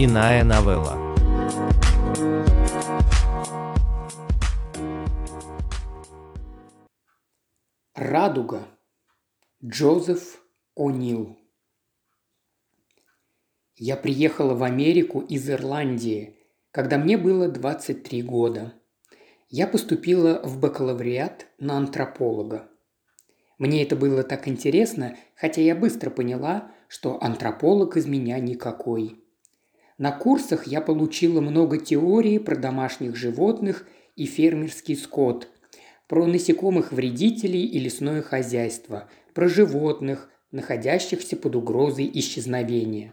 Иная новелла. Радуга. Джозеф О'Нил. Я приехала в Америку из Ирландии, когда мне было 23 года. Я поступила в бакалавриат на антрополога. Мне это было так интересно, хотя я быстро поняла, что антрополог из меня никакой. На курсах я получила много теории про домашних животных и фермерский скот, про насекомых-вредителей и лесное хозяйство, про животных, находящихся под угрозой исчезновения.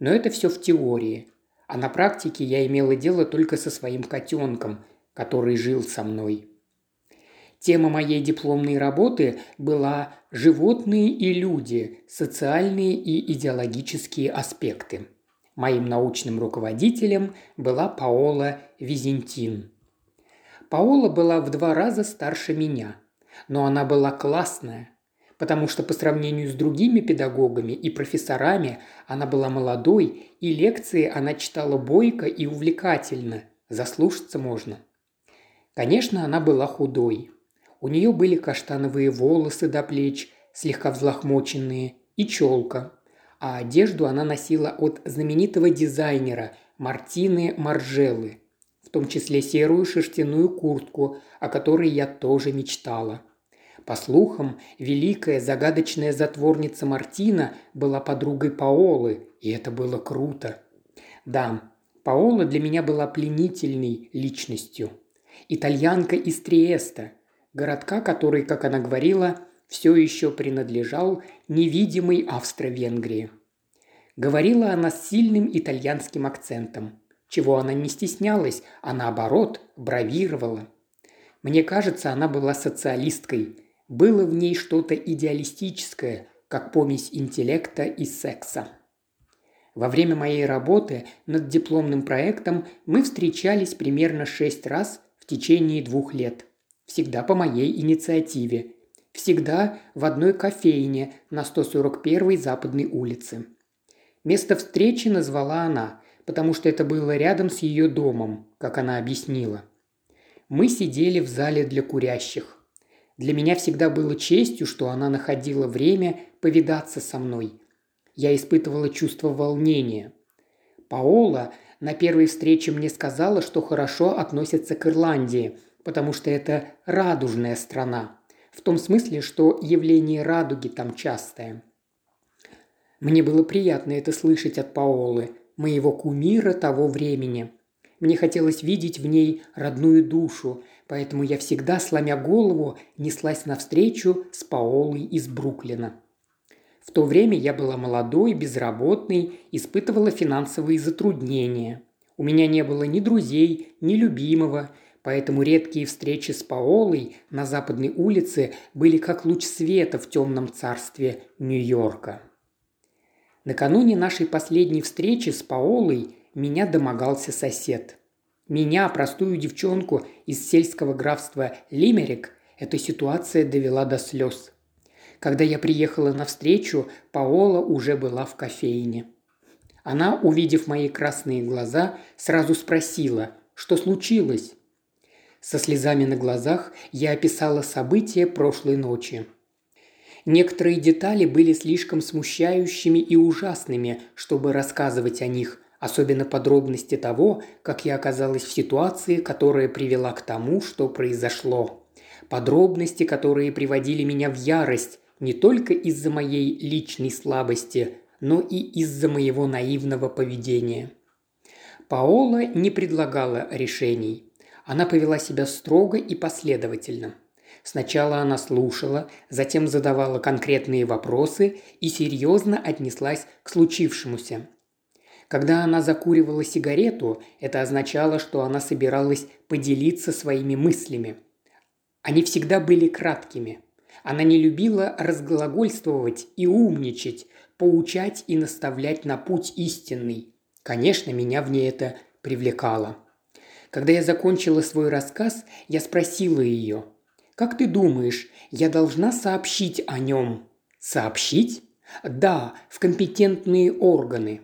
Но это все в теории, а на практике я имела дело только со своим котенком, который жил со мной. Тема моей дипломной работы была «Животные и люди. Социальные и идеологические аспекты». Моим научным руководителем была Паола Визентин. Паола была в два раза старше меня, но она была классная, потому что по сравнению с другими педагогами и профессорами она была молодой, и лекции она читала бойко и увлекательно, заслушаться можно. Конечно, она была худой. У нее были каштановые волосы до плеч, слегка взлохмоченные, и челка а одежду она носила от знаменитого дизайнера Мартины Маржеллы, в том числе серую шерстяную куртку, о которой я тоже мечтала. По слухам, великая загадочная затворница Мартина была подругой Паолы, и это было круто. Да, Паола для меня была пленительной личностью. Итальянка из Триеста, городка, который, как она говорила, все еще принадлежал невидимой Австро-Венгрии. Говорила она с сильным итальянским акцентом, чего она не стеснялась, а наоборот бравировала. Мне кажется, она была социалисткой. Было в ней что-то идеалистическое, как помесь интеллекта и секса. Во время моей работы над дипломным проектом мы встречались примерно шесть раз в течение двух лет. Всегда по моей инициативе, Всегда в одной кофейне на 141-й Западной улице. Место встречи назвала она, потому что это было рядом с ее домом, как она объяснила. Мы сидели в зале для курящих. Для меня всегда было честью, что она находила время повидаться со мной. Я испытывала чувство волнения. Паола на первой встрече мне сказала, что хорошо относится к Ирландии, потому что это радужная страна. В том смысле, что явление радуги там частое. Мне было приятно это слышать от Паолы, моего кумира того времени. Мне хотелось видеть в ней родную душу, поэтому я всегда, сломя голову, неслась навстречу с Паолой из Бруклина. В то время я была молодой, безработной, испытывала финансовые затруднения. У меня не было ни друзей, ни любимого – поэтому редкие встречи с Паолой на западной улице были как луч света в темном царстве Нью-Йорка. Накануне нашей последней встречи с Паолой меня домогался сосед. Меня, простую девчонку из сельского графства Лимерик, эта ситуация довела до слез. Когда я приехала на встречу, Паола уже была в кофейне. Она, увидев мои красные глаза, сразу спросила, что случилось. Со слезами на глазах я описала события прошлой ночи. Некоторые детали были слишком смущающими и ужасными, чтобы рассказывать о них, особенно подробности того, как я оказалась в ситуации, которая привела к тому, что произошло. Подробности, которые приводили меня в ярость не только из-за моей личной слабости, но и из-за моего наивного поведения. Паола не предлагала решений. Она повела себя строго и последовательно. Сначала она слушала, затем задавала конкретные вопросы и серьезно отнеслась к случившемуся. Когда она закуривала сигарету, это означало, что она собиралась поделиться своими мыслями. Они всегда были краткими. Она не любила разглагольствовать и умничать, поучать и наставлять на путь истинный. Конечно, меня в ней это привлекало. Когда я закончила свой рассказ, я спросила ее, «Как ты думаешь, я должна сообщить о нем?» «Сообщить?» «Да, в компетентные органы».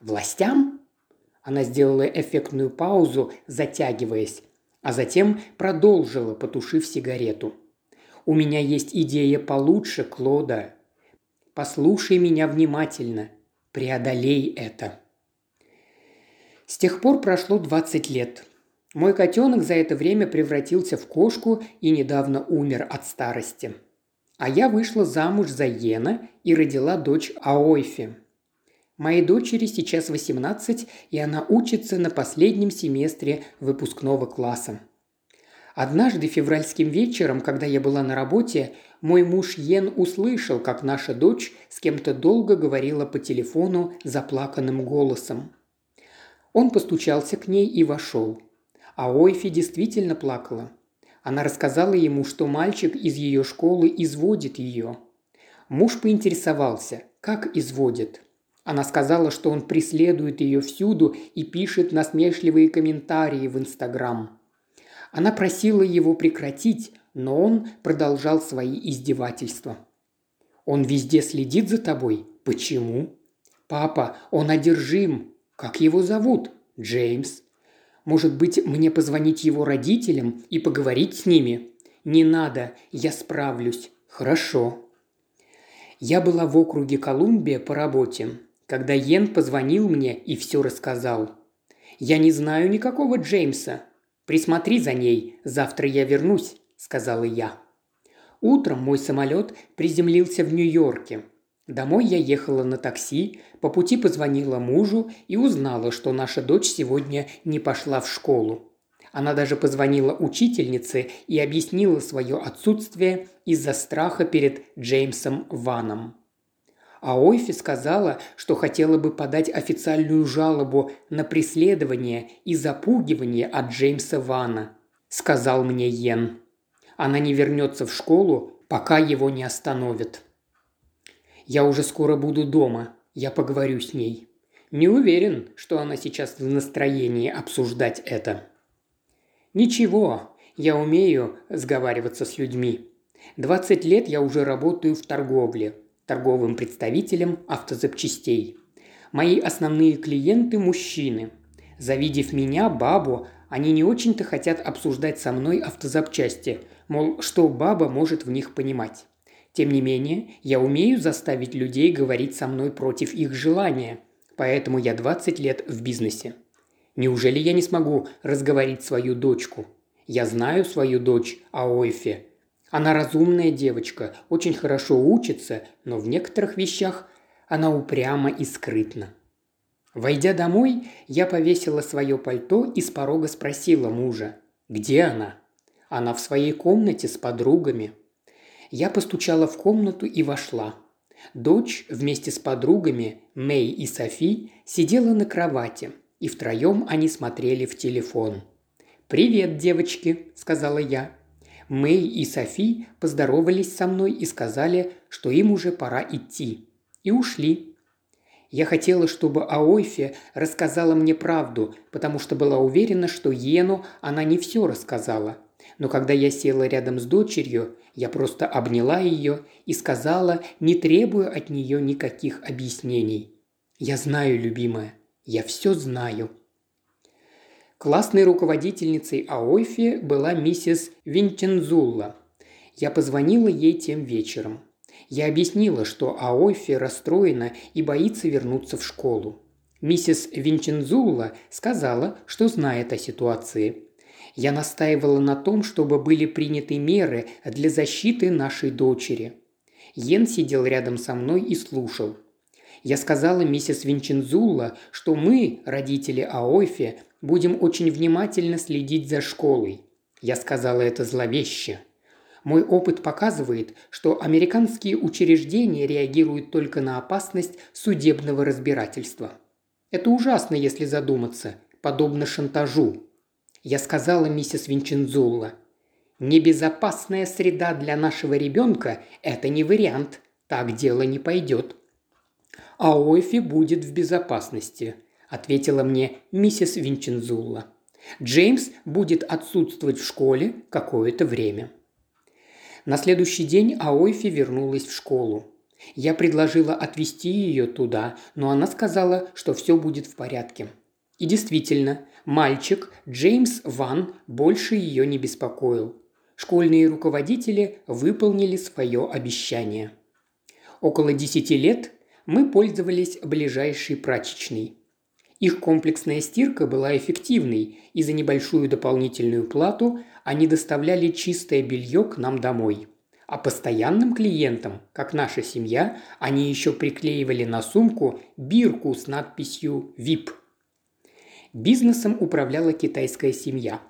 «Властям?» Она сделала эффектную паузу, затягиваясь, а затем продолжила, потушив сигарету. «У меня есть идея получше, Клода. Послушай меня внимательно. Преодолей это». С тех пор прошло 20 лет. Мой котенок за это время превратился в кошку и недавно умер от старости. А я вышла замуж за Йена и родила дочь Аойфи. Моей дочери сейчас 18, и она учится на последнем семестре выпускного класса. Однажды февральским вечером, когда я была на работе, мой муж Йен услышал, как наша дочь с кем-то долго говорила по телефону заплаканным голосом. Он постучался к ней и вошел. А Ойфи действительно плакала. Она рассказала ему, что мальчик из ее школы изводит ее. Муж поинтересовался, как изводит. Она сказала, что он преследует ее всюду и пишет насмешливые комментарии в Инстаграм. Она просила его прекратить, но он продолжал свои издевательства. «Он везде следит за тобой. Почему?» «Папа, он одержим. Как его зовут? Джеймс. Может быть, мне позвонить его родителям и поговорить с ними? Не надо, я справлюсь. Хорошо. Я была в округе Колумбия по работе, когда Йен позвонил мне и все рассказал. Я не знаю никакого Джеймса. Присмотри за ней, завтра я вернусь, сказала я. Утром мой самолет приземлился в Нью-Йорке – Домой я ехала на такси, по пути позвонила мужу и узнала, что наша дочь сегодня не пошла в школу. Она даже позвонила учительнице и объяснила свое отсутствие из-за страха перед Джеймсом Ваном. А Ойфи сказала, что хотела бы подать официальную жалобу на преследование и запугивание от Джеймса Вана, сказал мне Йен. Она не вернется в школу, пока его не остановят. Я уже скоро буду дома. Я поговорю с ней. Не уверен, что она сейчас в настроении обсуждать это. Ничего, я умею сговариваться с людьми. 20 лет я уже работаю в торговле, торговым представителем автозапчастей. Мои основные клиенты – мужчины. Завидев меня, бабу, они не очень-то хотят обсуждать со мной автозапчасти, мол, что баба может в них понимать. Тем не менее, я умею заставить людей говорить со мной против их желания, поэтому я 20 лет в бизнесе. Неужели я не смогу разговорить свою дочку? Я знаю свою дочь Аойфе. Она разумная девочка, очень хорошо учится, но в некоторых вещах она упряма и скрытна. Войдя домой, я повесила свое пальто и с порога спросила мужа, где она? Она в своей комнате с подругами – я постучала в комнату и вошла. Дочь вместе с подругами Мэй и Софи сидела на кровати, и втроем они смотрели в телефон. «Привет, девочки», – сказала я. Мэй и Софи поздоровались со мной и сказали, что им уже пора идти. И ушли. Я хотела, чтобы Аойфе рассказала мне правду, потому что была уверена, что Йену она не все рассказала. Но когда я села рядом с дочерью, я просто обняла ее и сказала, не требуя от нее никаких объяснений. «Я знаю, любимая, я все знаю». Классной руководительницей Аойфи была миссис Винчензулла. Я позвонила ей тем вечером. Я объяснила, что Аойфи расстроена и боится вернуться в школу. Миссис Винчензулла сказала, что знает о ситуации. Я настаивала на том, чтобы были приняты меры для защиты нашей дочери. Йен сидел рядом со мной и слушал. Я сказала миссис Винчензула, что мы, родители Аойфи, будем очень внимательно следить за школой. Я сказала это зловеще. Мой опыт показывает, что американские учреждения реагируют только на опасность судебного разбирательства. Это ужасно, если задуматься, подобно шантажу. Я сказала миссис Винчензулла. «Небезопасная среда для нашего ребенка – это не вариант. Так дело не пойдет». «А Ойфи будет в безопасности», – ответила мне миссис Винчензулла. «Джеймс будет отсутствовать в школе какое-то время». На следующий день Аойфи вернулась в школу. Я предложила отвезти ее туда, но она сказала, что все будет в порядке. И действительно, мальчик Джеймс Ван больше ее не беспокоил. Школьные руководители выполнили свое обещание. Около десяти лет мы пользовались ближайшей прачечной. Их комплексная стирка была эффективной, и за небольшую дополнительную плату они доставляли чистое белье к нам домой. А постоянным клиентам, как наша семья, они еще приклеивали на сумку бирку с надписью «ВИП». Бизнесом управляла китайская семья.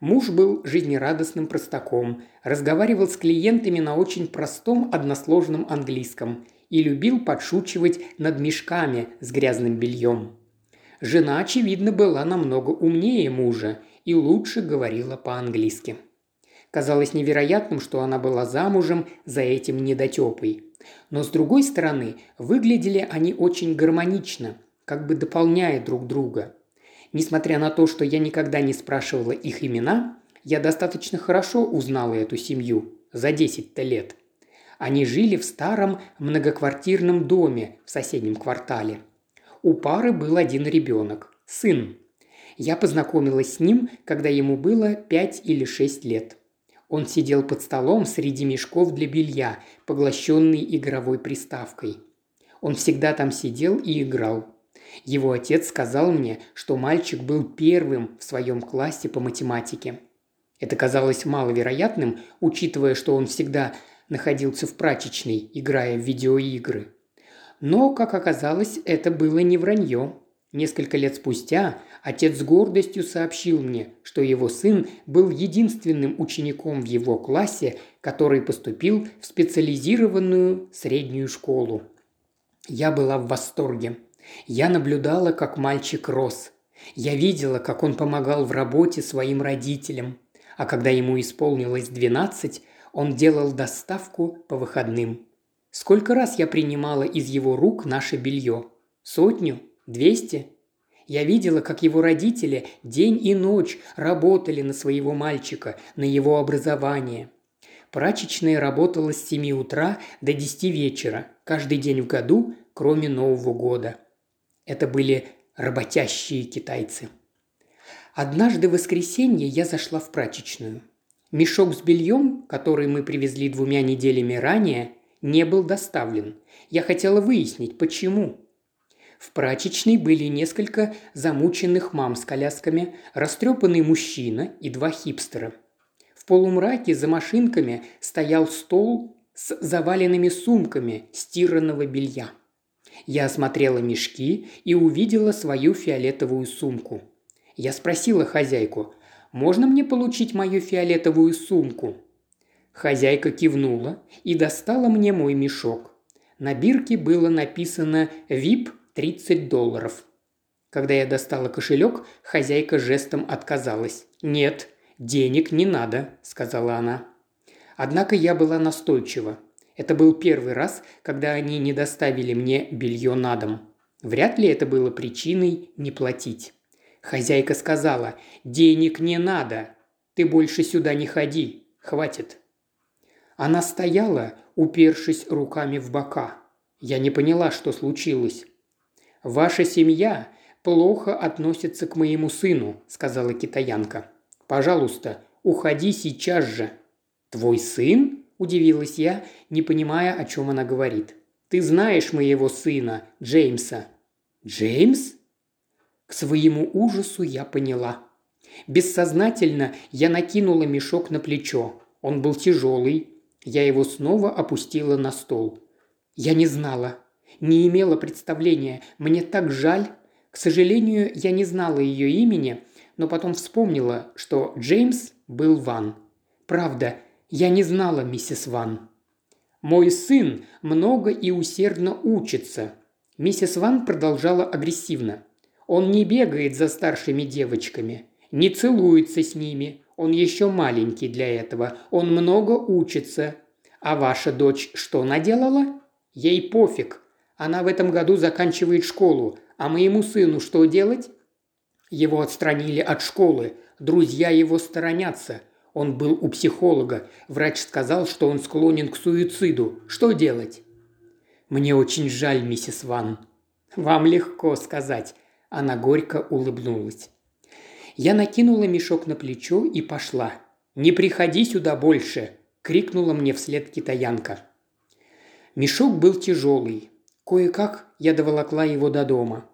Муж был жизнерадостным простаком, разговаривал с клиентами на очень простом односложном английском и любил подшучивать над мешками с грязным бельем. Жена, очевидно, была намного умнее мужа и лучше говорила по-английски. Казалось невероятным, что она была замужем за этим недотепой. Но с другой стороны, выглядели они очень гармонично, как бы дополняя друг друга. Несмотря на то, что я никогда не спрашивала их имена, я достаточно хорошо узнала эту семью за 10-то лет. Они жили в старом многоквартирном доме в соседнем квартале – у пары был один ребенок – сын. Я познакомилась с ним, когда ему было пять или шесть лет. Он сидел под столом среди мешков для белья, поглощенный игровой приставкой. Он всегда там сидел и играл. Его отец сказал мне, что мальчик был первым в своем классе по математике. Это казалось маловероятным, учитывая, что он всегда находился в прачечной, играя в видеоигры. Но, как оказалось, это было не вранье. Несколько лет спустя отец с гордостью сообщил мне, что его сын был единственным учеником в его классе, который поступил в специализированную среднюю школу. Я была в восторге. Я наблюдала, как мальчик рос. Я видела, как он помогал в работе своим родителям. А когда ему исполнилось 12, он делал доставку по выходным. Сколько раз я принимала из его рук наше белье? Сотню? Двести? Я видела, как его родители день и ночь работали на своего мальчика, на его образование. Прачечная работала с 7 утра до 10 вечера, каждый день в году, кроме Нового года. Это были работящие китайцы. Однажды в воскресенье я зашла в прачечную. Мешок с бельем, который мы привезли двумя неделями ранее, не был доставлен. Я хотела выяснить, почему. В прачечной были несколько замученных мам с колясками, растрепанный мужчина и два хипстера. В полумраке за машинками стоял стол с заваленными сумками стиранного белья. Я осмотрела мешки и увидела свою фиолетовую сумку. Я спросила хозяйку, можно мне получить мою фиолетовую сумку? Хозяйка кивнула и достала мне мой мешок. На бирке было написано «ВИП 30 долларов». Когда я достала кошелек, хозяйка жестом отказалась. «Нет, денег не надо», – сказала она. Однако я была настойчива. Это был первый раз, когда они не доставили мне белье на дом. Вряд ли это было причиной не платить. Хозяйка сказала, «Денег не надо. Ты больше сюда не ходи. Хватит». Она стояла, упершись руками в бока. Я не поняла, что случилось. «Ваша семья плохо относится к моему сыну», – сказала китаянка. «Пожалуйста, уходи сейчас же». «Твой сын?» – удивилась я, не понимая, о чем она говорит. «Ты знаешь моего сына, Джеймса». «Джеймс?» К своему ужасу я поняла. Бессознательно я накинула мешок на плечо. Он был тяжелый, я его снова опустила на стол. Я не знала, не имела представления. Мне так жаль. К сожалению, я не знала ее имени, но потом вспомнила, что Джеймс был Ван. Правда, я не знала миссис Ван. Мой сын много и усердно учится. Миссис Ван продолжала агрессивно. Он не бегает за старшими девочками, не целуется с ними, он еще маленький для этого. Он много учится. А ваша дочь что наделала? Ей пофиг. Она в этом году заканчивает школу. А моему сыну что делать? Его отстранили от школы. Друзья его сторонятся. Он был у психолога. Врач сказал, что он склонен к суициду. Что делать? Мне очень жаль, миссис Ван. Вам легко сказать. Она горько улыбнулась. Я накинула мешок на плечо и пошла. «Не приходи сюда больше!» – крикнула мне вслед китаянка. Мешок был тяжелый. Кое-как я доволокла его до дома.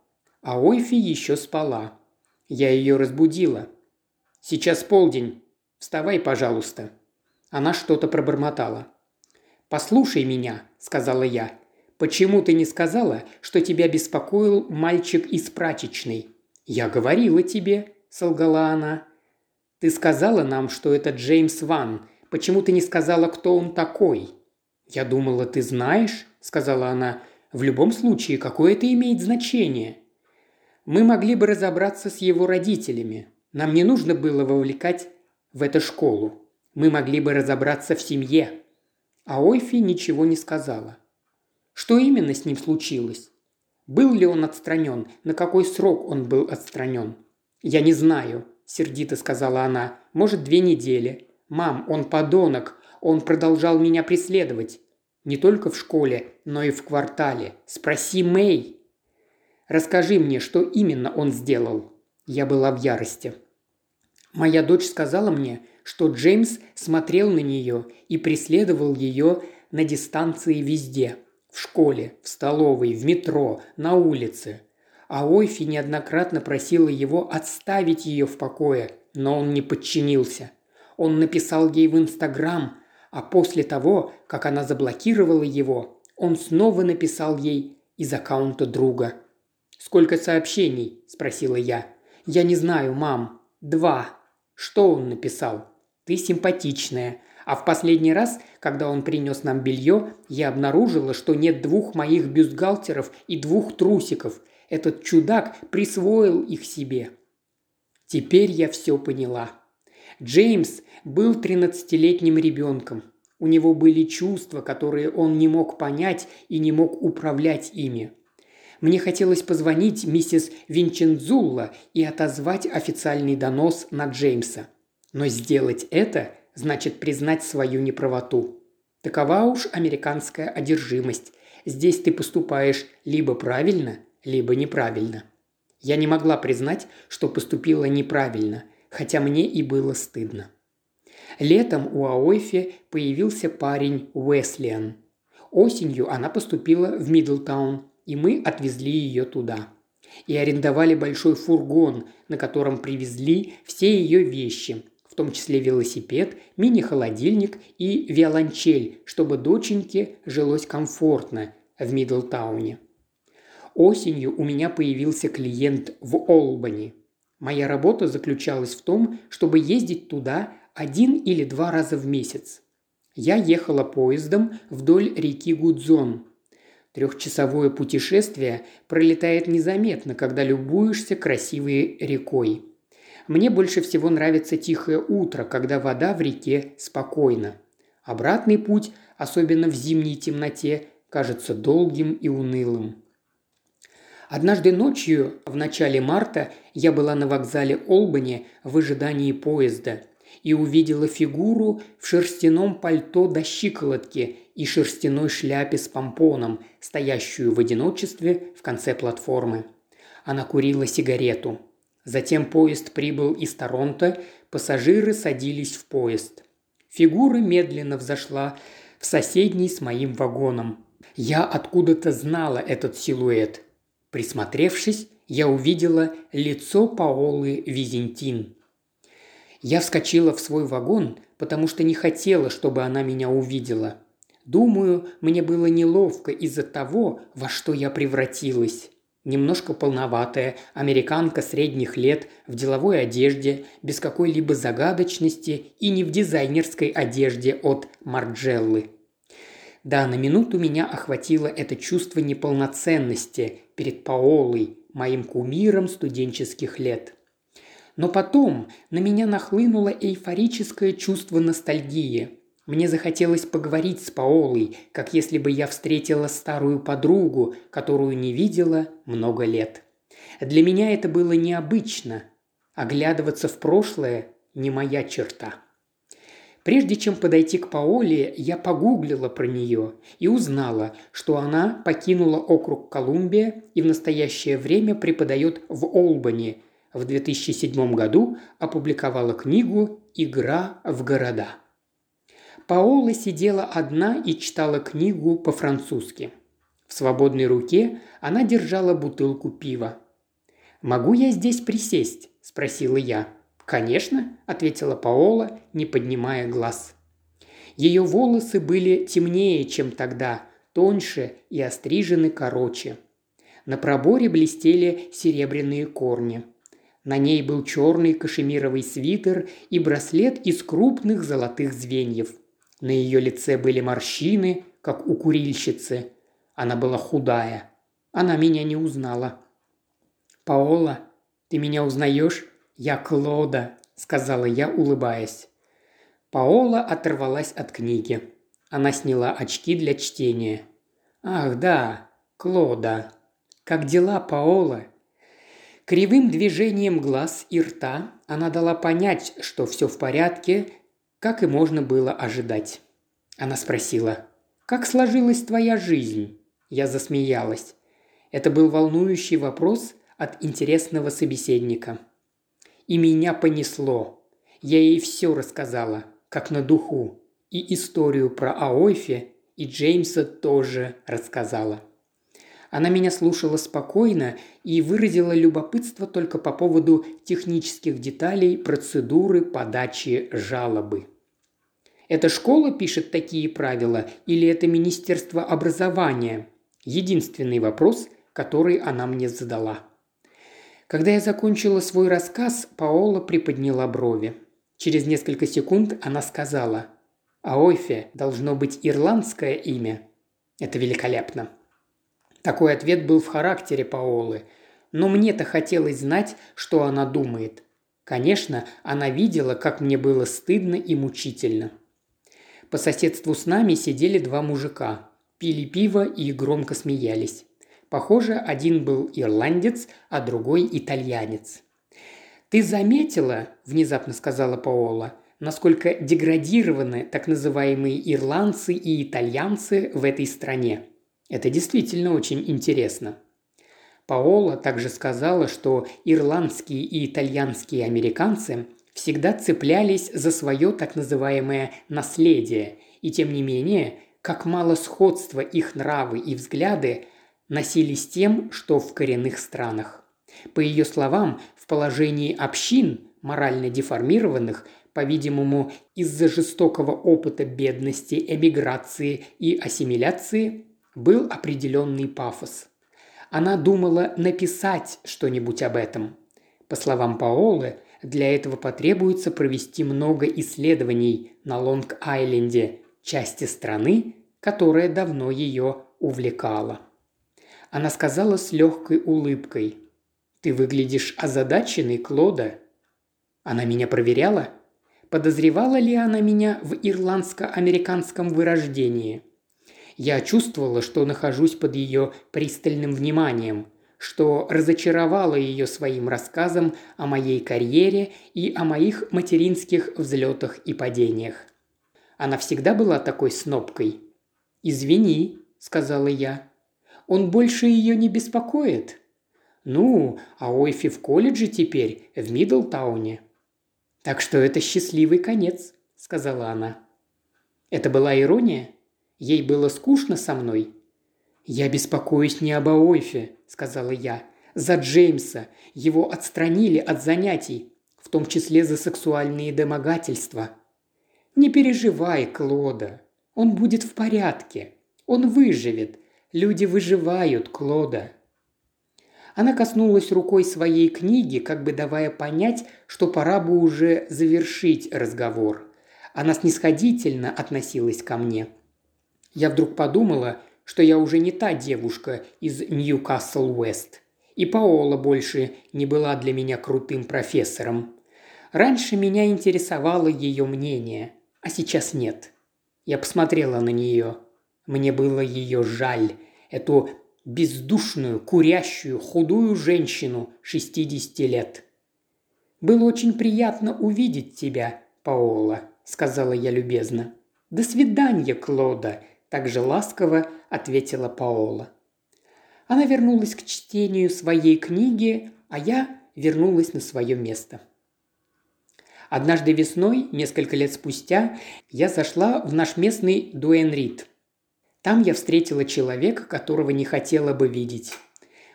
А Ойфи еще спала. Я ее разбудила. «Сейчас полдень. Вставай, пожалуйста». Она что-то пробормотала. «Послушай меня», – сказала я. «Почему ты не сказала, что тебя беспокоил мальчик из прачечной?» «Я говорила тебе», – солгала она. «Ты сказала нам, что это Джеймс Ван. Почему ты не сказала, кто он такой?» «Я думала, ты знаешь», – сказала она. «В любом случае, какое это имеет значение?» «Мы могли бы разобраться с его родителями. Нам не нужно было вовлекать в эту школу. Мы могли бы разобраться в семье». А Ойфи ничего не сказала. Что именно с ним случилось? Был ли он отстранен? На какой срок он был отстранен? «Я не знаю», – сердито сказала она. «Может, две недели. Мам, он подонок. Он продолжал меня преследовать. Не только в школе, но и в квартале. Спроси Мэй. Расскажи мне, что именно он сделал. Я была в ярости. Моя дочь сказала мне, что Джеймс смотрел на нее и преследовал ее на дистанции везде. В школе, в столовой, в метро, на улице. А Ойфи неоднократно просила его отставить ее в покое, но он не подчинился. Он написал ей в Инстаграм, а после того, как она заблокировала его, он снова написал ей из аккаунта друга. «Сколько сообщений?» – спросила я. «Я не знаю, мам. Два. Что он написал? Ты симпатичная. А в последний раз, когда он принес нам белье, я обнаружила, что нет двух моих бюстгальтеров и двух трусиков. Этот чудак присвоил их себе. Теперь я все поняла. Джеймс был 13-летним ребенком. У него были чувства, которые он не мог понять и не мог управлять ими. Мне хотелось позвонить миссис Винчензулла и отозвать официальный донос на Джеймса. Но сделать это значит признать свою неправоту. Такова уж американская одержимость. Здесь ты поступаешь либо правильно, либо неправильно. Я не могла признать, что поступила неправильно – хотя мне и было стыдно. Летом у Аойфи появился парень Уэслиан. Осенью она поступила в Мидлтаун, и мы отвезли ее туда. И арендовали большой фургон, на котором привезли все ее вещи, в том числе велосипед, мини-холодильник и виолончель, чтобы доченьке жилось комфортно в Мидлтауне. Осенью у меня появился клиент в Олбани. Моя работа заключалась в том, чтобы ездить туда один или два раза в месяц. Я ехала поездом вдоль реки Гудзон. Трехчасовое путешествие пролетает незаметно, когда любуешься красивой рекой. Мне больше всего нравится тихое утро, когда вода в реке спокойна. Обратный путь, особенно в зимней темноте, кажется долгим и унылым. Однажды ночью, в начале марта, я была на вокзале Олбани в ожидании поезда и увидела фигуру в шерстяном пальто до щиколотки и шерстяной шляпе с помпоном, стоящую в одиночестве в конце платформы. Она курила сигарету. Затем поезд прибыл из Торонто, пассажиры садились в поезд. Фигура медленно взошла в соседний с моим вагоном. Я откуда-то знала этот силуэт – Присмотревшись, я увидела лицо Паолы Визентин. Я вскочила в свой вагон, потому что не хотела, чтобы она меня увидела. Думаю, мне было неловко из-за того, во что я превратилась. Немножко полноватая, американка средних лет, в деловой одежде, без какой-либо загадочности и не в дизайнерской одежде от Марджеллы. Да, на минуту меня охватило это чувство неполноценности перед Паолой, моим кумиром студенческих лет. Но потом на меня нахлынуло эйфорическое чувство ностальгии. Мне захотелось поговорить с Паолой, как если бы я встретила старую подругу, которую не видела много лет. Для меня это было необычно. Оглядываться в прошлое – не моя черта. Прежде чем подойти к Паоле, я погуглила про нее и узнала, что она покинула округ Колумбия и в настоящее время преподает в Олбани. В 2007 году опубликовала книгу «Игра в города». Паола сидела одна и читала книгу по-французски. В свободной руке она держала бутылку пива. «Могу я здесь присесть?» – спросила я. «Конечно», – ответила Паола, не поднимая глаз. Ее волосы были темнее, чем тогда, тоньше и острижены короче. На проборе блестели серебряные корни. На ней был черный кашемировый свитер и браслет из крупных золотых звеньев – на ее лице были морщины, как у курильщицы. Она была худая. Она меня не узнала. «Паола, ты меня узнаешь? Я Клода», – сказала я, улыбаясь. Паола оторвалась от книги. Она сняла очки для чтения. «Ах, да, Клода. Как дела, Паола?» Кривым движением глаз и рта она дала понять, что все в порядке как и можно было ожидать. Она спросила, «Как сложилась твоя жизнь?» Я засмеялась. Это был волнующий вопрос от интересного собеседника. И меня понесло. Я ей все рассказала, как на духу. И историю про Аойфе, и Джеймса тоже рассказала. Она меня слушала спокойно и выразила любопытство только по поводу технических деталей процедуры подачи жалобы. Эта школа пишет такие правила или это Министерство образования? Единственный вопрос, который она мне задала. Когда я закончила свой рассказ, Паола приподняла брови. Через несколько секунд она сказала «Аойфе должно быть ирландское имя». Это великолепно. Такой ответ был в характере Паолы, но мне-то хотелось знать, что она думает. Конечно, она видела, как мне было стыдно и мучительно. По соседству с нами сидели два мужика, пили пиво и громко смеялись. Похоже, один был ирландец, а другой итальянец. «Ты заметила, – внезапно сказала Паола, – насколько деградированы так называемые ирландцы и итальянцы в этой стране? Это действительно очень интересно. Паола также сказала, что ирландские и итальянские американцы всегда цеплялись за свое так называемое наследие, и тем не менее, как мало сходства их нравы и взгляды носились с тем, что в коренных странах. По ее словам, в положении общин, морально деформированных, по-видимому, из-за жестокого опыта бедности, эмиграции и ассимиляции, был определенный пафос. Она думала написать что-нибудь об этом. По словам Паолы, для этого потребуется провести много исследований на Лонг-Айленде, части страны, которая давно ее увлекала. Она сказала с легкой улыбкой. «Ты выглядишь озадаченной, Клода». Она меня проверяла? Подозревала ли она меня в ирландско-американском вырождении? Я чувствовала, что нахожусь под ее пристальным вниманием, что разочаровала ее своим рассказом о моей карьере и о моих материнских взлетах и падениях. Она всегда была такой снопкой. «Извини», – сказала я. «Он больше ее не беспокоит?» «Ну, а Ойфи в колледже теперь, в Мидлтауне». «Так что это счастливый конец», – сказала она. Это была ирония? Ей было скучно со мной?» «Я беспокоюсь не об Аойфе», – сказала я. «За Джеймса. Его отстранили от занятий, в том числе за сексуальные домогательства». «Не переживай, Клода. Он будет в порядке. Он выживет. Люди выживают, Клода». Она коснулась рукой своей книги, как бы давая понять, что пора бы уже завершить разговор. Она снисходительно относилась ко мне – я вдруг подумала, что я уже не та девушка из Ньюкасл-Уэст. И Паола больше не была для меня крутым профессором. Раньше меня интересовало ее мнение, а сейчас нет. Я посмотрела на нее. Мне было ее жаль, эту бездушную, курящую, худую женщину 60 лет. «Было очень приятно увидеть тебя, Паола», – сказала я любезно. «До свидания, Клода», – также ласково ответила Паола. Она вернулась к чтению своей книги, а я вернулась на свое место. Однажды весной, несколько лет спустя, я зашла в наш местный Дуэнрит. Там я встретила человека, которого не хотела бы видеть.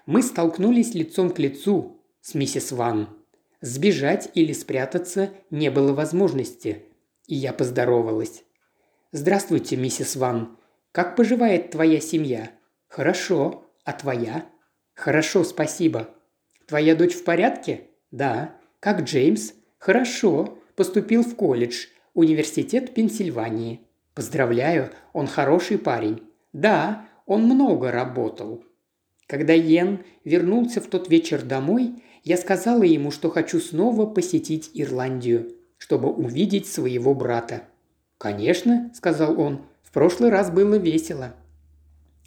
Мы столкнулись лицом к лицу с миссис Ван. Сбежать или спрятаться не было возможности, и я поздоровалась. «Здравствуйте, миссис Ван. Как поживает твоя семья?» «Хорошо. А твоя?» «Хорошо, спасибо». «Твоя дочь в порядке?» «Да». «Как Джеймс?» «Хорошо. Поступил в колледж. Университет Пенсильвании». «Поздравляю, он хороший парень». «Да, он много работал». Когда Йен вернулся в тот вечер домой, я сказала ему, что хочу снова посетить Ирландию, чтобы увидеть своего брата. «Конечно», – сказал он, – «в прошлый раз было весело».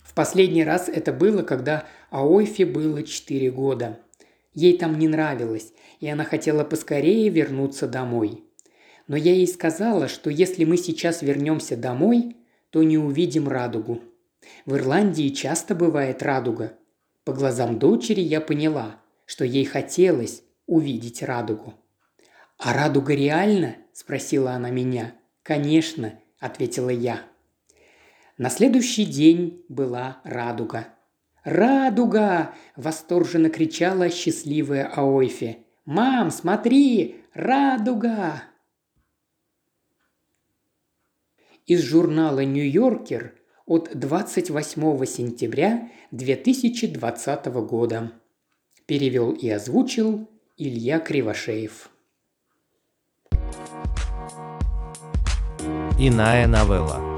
В последний раз это было, когда Аойфе было четыре года. Ей там не нравилось, и она хотела поскорее вернуться домой. Но я ей сказала, что если мы сейчас вернемся домой, то не увидим радугу. В Ирландии часто бывает радуга. По глазам дочери я поняла, что ей хотелось увидеть радугу. «А радуга реальна?» – спросила она меня. «Конечно», – ответила я. На следующий день была радуга. «Радуга!» – восторженно кричала счастливая Аойфе. «Мам, смотри! Радуга!» Из журнала «Нью-Йоркер» от 28 сентября 2020 года. Перевел и озвучил Илья Кривошеев. Иная новелла.